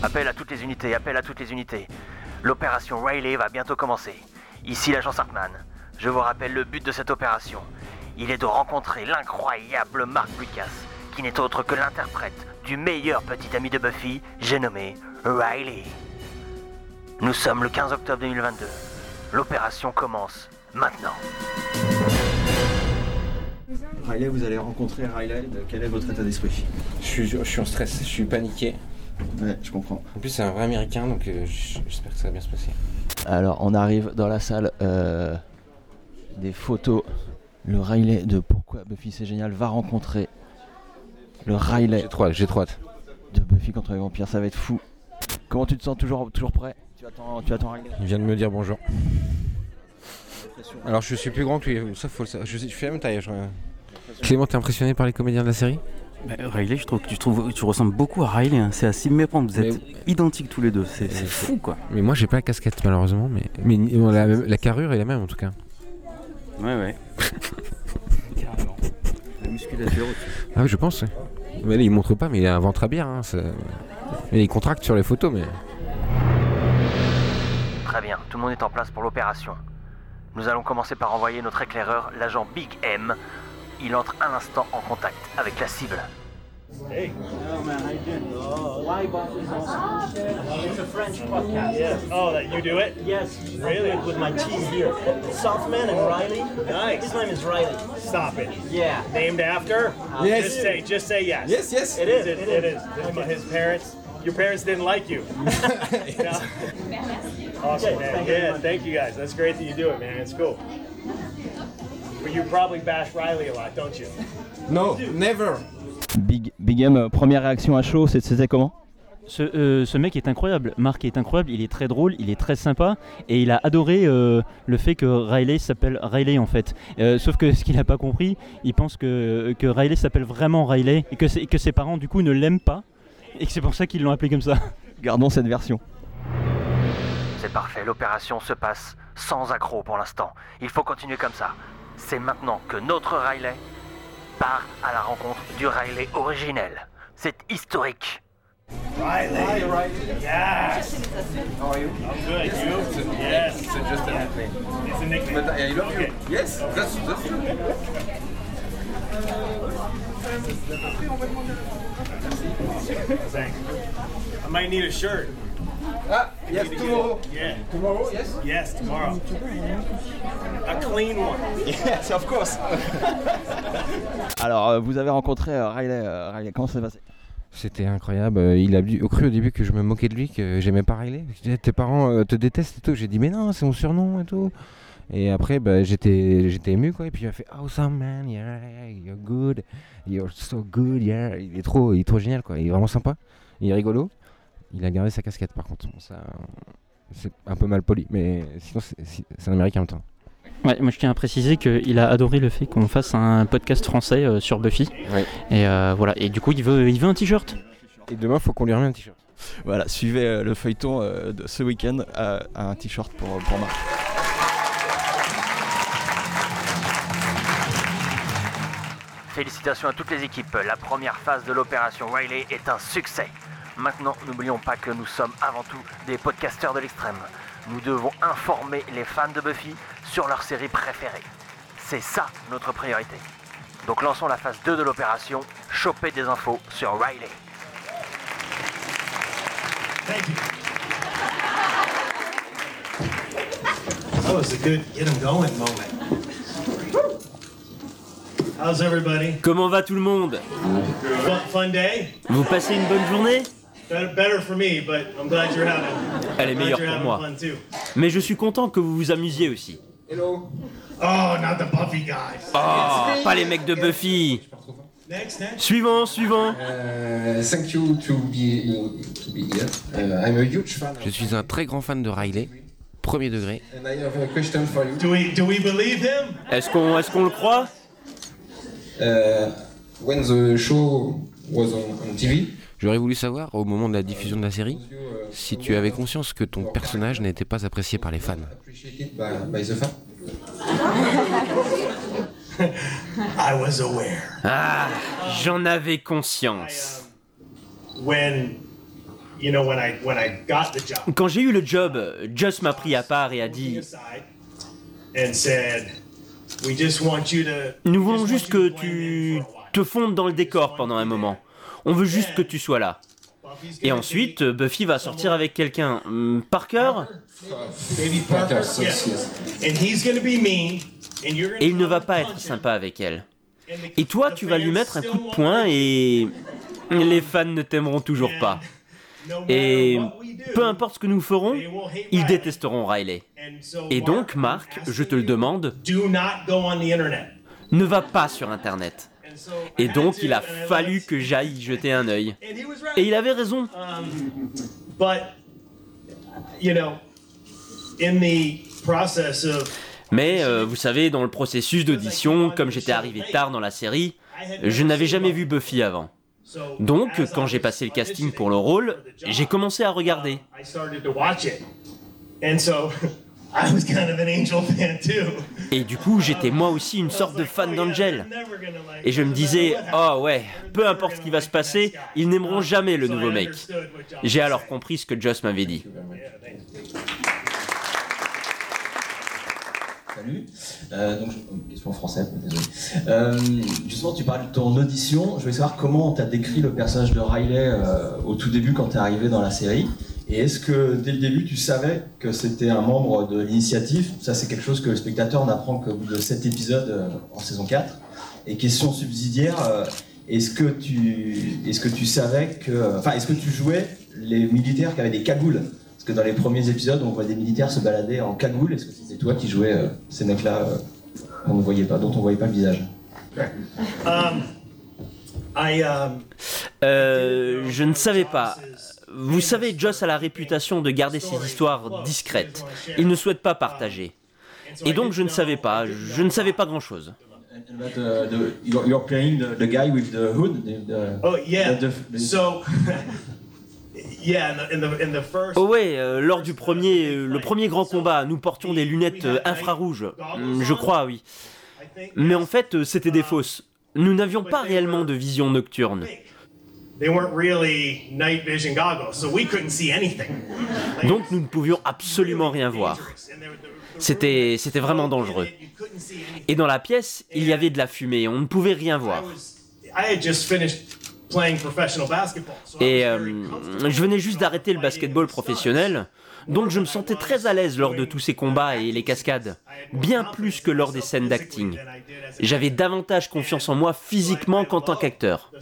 Appel à toutes les unités, appel à toutes les unités. L'opération Riley va bientôt commencer. Ici l'agent Sartman. Je vous rappelle le but de cette opération. Il est de rencontrer l'incroyable Mark Lucas, qui n'est autre que l'interprète du meilleur petit ami de Buffy, j'ai nommé Riley. Nous sommes le 15 octobre 2022. L'opération commence maintenant. Riley, vous allez rencontrer Riley. Quel est votre état d'esprit? Je suis, je suis en stress, je suis paniqué. Ouais, je comprends. En plus, c'est un vrai américain, donc euh, j'espère que ça va bien se passer. Alors, on arrive dans la salle euh, des photos. Le Riley de Pourquoi Buffy c'est génial va rencontrer le Riley J'ai trop hâte, j'ai trop hâte. de Buffy contre les vampires. Ça va être fou. Comment tu te sens toujours, toujours prêt? Tu attends, tu attends Riley? Il vient de me dire bonjour. Alors, je suis plus grand que lui, ça faut le savoir. Je, suis- je fais la même taille. Je... Clément, t'es impressionné par les comédiens de la série? Bah, Riley, je trouve que tu, trouves, tu ressembles beaucoup à Riley. hein. C'est à s'y méprendre. Vous Mais- êtes identiques tous les deux. C'est fou, quoi. Mais moi, j'ai pas la casquette, malheureusement. Mais, mais la, la carrure est la même, en tout cas. Ouais, ouais. Carrément. La musculature aussi. Ah oui, je pense. Mais là, il montre pas, mais il a un ventre à bière. Hein, ça- mais il contracte sur les photos, mais. Très bien, tout le monde est en place pour l'opération. Nous allons commencer par envoyer notre éclaireur, l'agent Big M. Il entre un instant en contact avec la cible. It's a French podcast. Yes. Oh, that you do it? Yes. Really? With my team here. Southman and Riley. Nice. His name is Riley. Stop it. Yeah. Named after? Uh, yes. Just say, just say yes. Yes, yes. It is. It, it is. His, his parents. Your parents didn't like you. Yeah. Awesome, man. Yeah, thank you guys. That's great that you do it, man. It's cool. But you probably bash Riley a lot, don't you? No, never. Big, Big M, euh, première réaction à chaud, c'est- c'était comment? Ce, euh, ce mec est incroyable, Marc est incroyable, il est très drôle, il est très sympa et il a adoré euh, le fait que Riley s'appelle Riley en fait. Euh, sauf que ce qu'il n'a pas compris, il pense que, que Riley s'appelle vraiment Riley et que, que ses parents du coup ne l'aiment pas et que c'est pour ça qu'ils l'ont appelé comme ça. Gardons cette version. C'est parfait, l'opération se passe sans accroc pour l'instant. Il faut continuer comme ça. C'est maintenant que notre Riley part à la rencontre du Riley originel. C'est historique. Riley. Yes. How are you? I'm good. You? Yes. It's just a nickname. It's a nickname. But I love you. Yes, that's, that's true. Thanks. I might need a shirt. Ah, yes, tomorrow. Yeah. Tomorrow, yes? Yes, tomorrow. Clean one. Yes, of course. Alors, euh, vous avez rencontré euh, Riley, euh, Riley, comment ça s'est passé? C'était incroyable. Il a cru au début que je me moquais de lui, que j'aimais pas Riley. Je disais, Tes parents te détestent et tout. J'ai dit, mais non, c'est mon surnom et tout. Et après, bah, j'étais, j'étais ému, quoi. Et puis il m'a fait, awesome man, yeah, you're good, you're so good, yeah. Il est trop, il est trop génial, quoi. Il est vraiment sympa. Il est rigolo. Il a gardé sa casquette, par contre. Bon, ça, c'est un peu mal poli, mais sinon, c'est, c'est- c'est un américain en même temps. Ouais, moi je tiens à préciser qu'il a adoré le fait qu'on fasse un podcast français euh, sur Buffy. Ouais. Et euh, voilà, et du coup il veut, il veut un t-shirt. Et demain, faut qu'on lui remette un t-shirt. Voilà, suivez euh, le feuilleton euh, de ce week-end à, à un t-shirt pour, pour Marc. Félicitations à toutes les équipes. La première phase de l'opération Riley est un succès. Maintenant, n'oublions pas que nous sommes avant tout des podcasteurs de l'extrême. Nous devons informer les fans de Buffy sur leur série préférée. C'est ça notre priorité. Donc lançons la phase 2 de l'opération, choper des infos sur Riley. Thank you. That was a good get going moment. How's everybody? Comment va tout le monde? Fun, fun day? Vous passez une bonne journée? Better, better for me, but I'm glad you're having. Elle est glad meilleure you're pour having moi. fun too. Mais je suis content que vous vous amusiez aussi. Hello. Oh, not the Buffy guys. Oh, pas les mecs de Buffy Next, next. Suivant, suivant Uh, thank you to be, to be here. Uh, I'm a huge fan. Je suis un très grand fan de Riley, premier degré. And I have a question for you. Do we do we believe him? Est-ce qu'on est qu'on le croit? Uh, when the show was on, on TV, J'aurais voulu savoir, au moment de la diffusion de la série, si tu avais conscience que ton personnage n'était pas apprécié par les fans. appreciated by, by the fan. I was aware Ah, j'en avais conscience. Quand j'ai eu le job, Joss m'a pris à part et a dit aside and said, "We just want you to." Nous voulons just juste que tu for a while." te fondes dans le décor pendant un moment. On veut juste que tu sois là. Et ensuite, Buffy va sortir avec quelqu'un. Hum, Parker Et il ne va pas être sympa avec elle. Et toi, tu vas lui mettre un coup de poing et les fans ne t'aimeront toujours pas. Et peu importe ce que nous ferons, ils détesteront Riley. Et donc, Marc, je te le demande, ne va pas sur Internet. Et donc, il a fallu que j'aille jeter un œil. Et il avait raison. Mais euh, vous savez, dans le processus d'audition, comme j'étais arrivé tard dans la série, je n'avais jamais vu Buffy avant. Donc, quand j'ai passé le casting pour le rôle, j'ai commencé à regarder. I started to watch it, and so I was kind of an Angel fan too. Et du coup, j'étais moi aussi une sorte de fan d'Angel. Et je me disais, oh ouais, peu importe ce qui va se passer, ils n'aimeront jamais le nouveau mec. J'ai alors compris ce que Joss m'avait dit. Salut. Euh, donc, je- question en français, désolé. Euh, justement, tu parlais de ton audition. Je voulais savoir comment tu as décrit le personnage de Riley euh, au tout début quand tu es arrivé dans la série. Et est-ce que dès le début, tu savais que c'était un membre de l'initiative? Ça, c'est quelque chose que le spectateur n'apprend qu'au bout de 7 épisodes euh, en saison 4. Et question subsidiaire, euh, est-ce que tu, est-ce que tu savais que, enfin, est-ce que tu jouais les militaires qui avaient des cagoules? Parce que dans les premiers épisodes, on voit des militaires se balader en cagoule. Est-ce que c'était toi qui jouais euh, ces mecs-là euh, qu'on ne voyait pas, dont on voyait pas le visage? Um, I um, Euh, je ne savais pas. Vous savez, Joss a la réputation de garder ses histoires discrètes. Il ne souhaite pas partager. Et donc je ne savais pas, je ne savais pas grand-chose. But, uh, the, you're, you're playing the, the guy with the hood. The, oh yeah. the- the- So. Oh ouais, euh, lors du premier, euh, le premier grand combat, nous portions des lunettes euh, infrarouges. Hum, Je crois, oui. Mais en fait, euh, c'était des fausses. Nous n'avions pas réellement de vision nocturne. They weren't really night vision goggles, so we couldn't see anything. Donc nous ne pouvions absolument rien voir. C'était, c'était vraiment dangereux. Et dans la pièce, il y avait de la fumée, on ne pouvait rien voir. Et euh, je venais juste d'arrêter le basketball professionnel, donc je me sentais très à l'aise lors de tous ces combats et les cascades, bien plus que lors des scènes d'acting. J'avais davantage confiance en moi physiquement qu'en tant qu'acteur.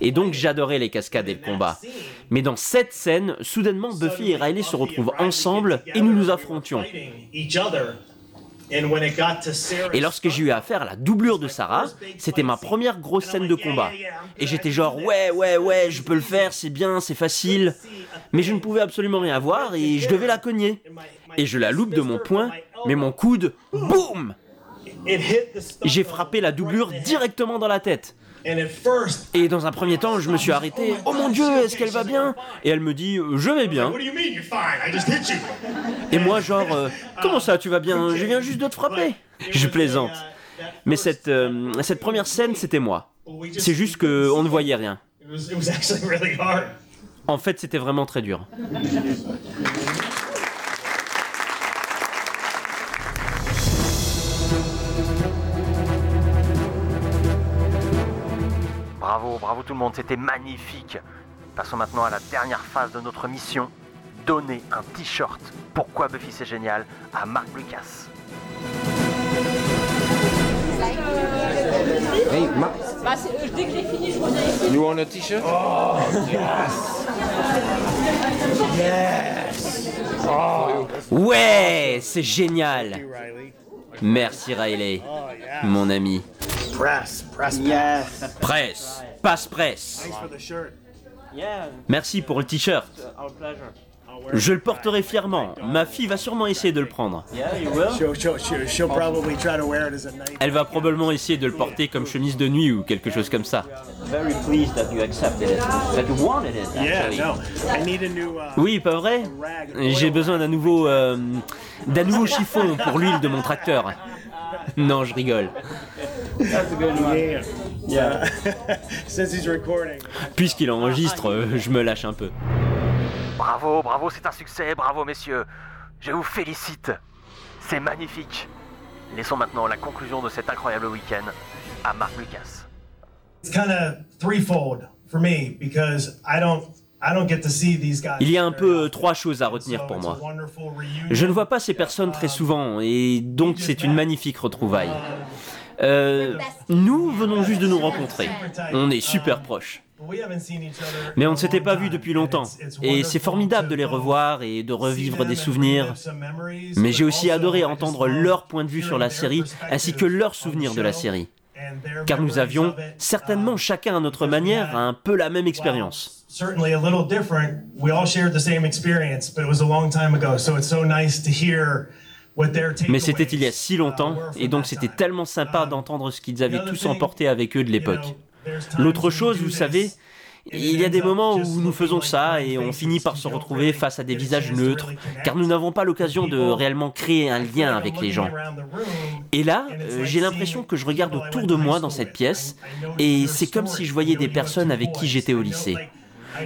Et donc j'adorais les cascades et le combat. Mais dans cette scène, soudainement Buffy et Riley se retrouvent ensemble et nous nous affrontions. Et lorsque j'ai eu affaire à la doublure de Sarah, c'était ma première grosse scène de combat. Et j'étais genre ouais ouais ouais, je peux le faire, c'est bien, c'est facile. Mais je ne pouvais absolument rien voir et je devais la cogner. Et je la loupe de mon poing, mais mon coude, boum J'ai frappé la doublure directement dans la tête. And at first, Et dans un premier temps, je me suis arrêté. Oh mon dieu, est-ce qu'elle va bien Et elle me dit, euh, je vais bien. what do you mean you're fine? I just hit you. Et moi, genre, euh, comment ça, tu vas bien? Je viens juste de te frapper. Je plaisante. Mais cette, euh, cette première scène, c'était moi. C'est juste que on ne voyait rien. It was, it was actually really hard. En fait, c'était vraiment très dur. Bravo, bravo tout le monde, c'était magnifique. Passons maintenant à la dernière phase de notre mission. Donner un t-shirt Pourquoi Buffy c'est génial à Marc Lucas. Hey, Marc, Bah, euh, dès que j'ai fini, je reviens ici. you want a t-shirt? Ouais, c'est génial. Merci Riley, Oh mon ami. Press, press, yes. Presse, passe presse. Thanks for the shirt. Merci pour le t-shirt. Je le porterai fièrement. Ma fille va sûrement essayer de le prendre. She'll, she'll, she'll, she'll probably try to wear it as a night. Elle va probablement essayer de le porter comme chemise de nuit ou quelque chose comme ça. Very pleased that you accepted it, that you wanted it Yeah, actually. no. I need a new. Oui, pas vrai? J'ai besoin d'un nouveau, euh, d'un nouveau chiffon pour l'huile de mon tracteur. Non, je rigole. Yeah. Yeah. Since he's recording. Puisqu'il enregistre, euh, je me lâche un peu. Bravo, bravo, c'est un succès, bravo messieurs. Je vous félicite. C'est magnifique. Laissons maintenant la conclusion de cet incroyable week-end à Marc Lucas. It's kind of threefold for me because I don't I don't get to see these guys. Il y a un peu trois choses à retenir pour moi. Je ne vois pas ces personnes très souvent et donc c'est une magnifique retrouvaille. Euh, nous venons juste de nous rencontrer. On est super proches. Mais on ne s'était pas vus depuis longtemps. Et c'est formidable de les revoir et de revivre des souvenirs. Mais j'ai aussi adoré entendre leur point de vue sur la série ainsi que leurs souvenirs de la série. Car nous avions, certainement chacun à notre manière, un peu la même expérience. Certainly a little different. We all shared the same experience, but it was a long time ago, so it's so nice to hear what their Mais c'était il y a si longtemps, et donc c'était tellement sympa d'entendre ce qu'ils avaient tous emporté avec eux de l'époque. L'autre chose, vous savez, il y a des moments où nous faisons ça et on finit par se retrouver face à des visages neutres, car nous n'avons pas l'occasion de réellement créer un lien avec les gens. Et là, euh, j'ai l'impression que je regarde autour de moi dans cette pièce, et c'est comme si je voyais des personnes avec qui j'étais au lycée.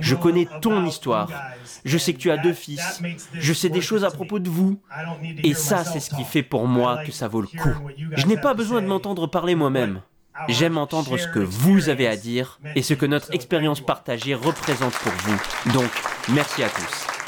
Je connais ton histoire. Je sais que tu as deux fils. Je sais des choses à propos de vous. Et ça, c'est ce qui fait pour moi que ça vaut le coup. Je n'ai pas besoin de m'entendre parler moi-même. J'aime entendre ce que vous avez à dire et ce que notre expérience partagée représente pour vous. Donc, merci à tous.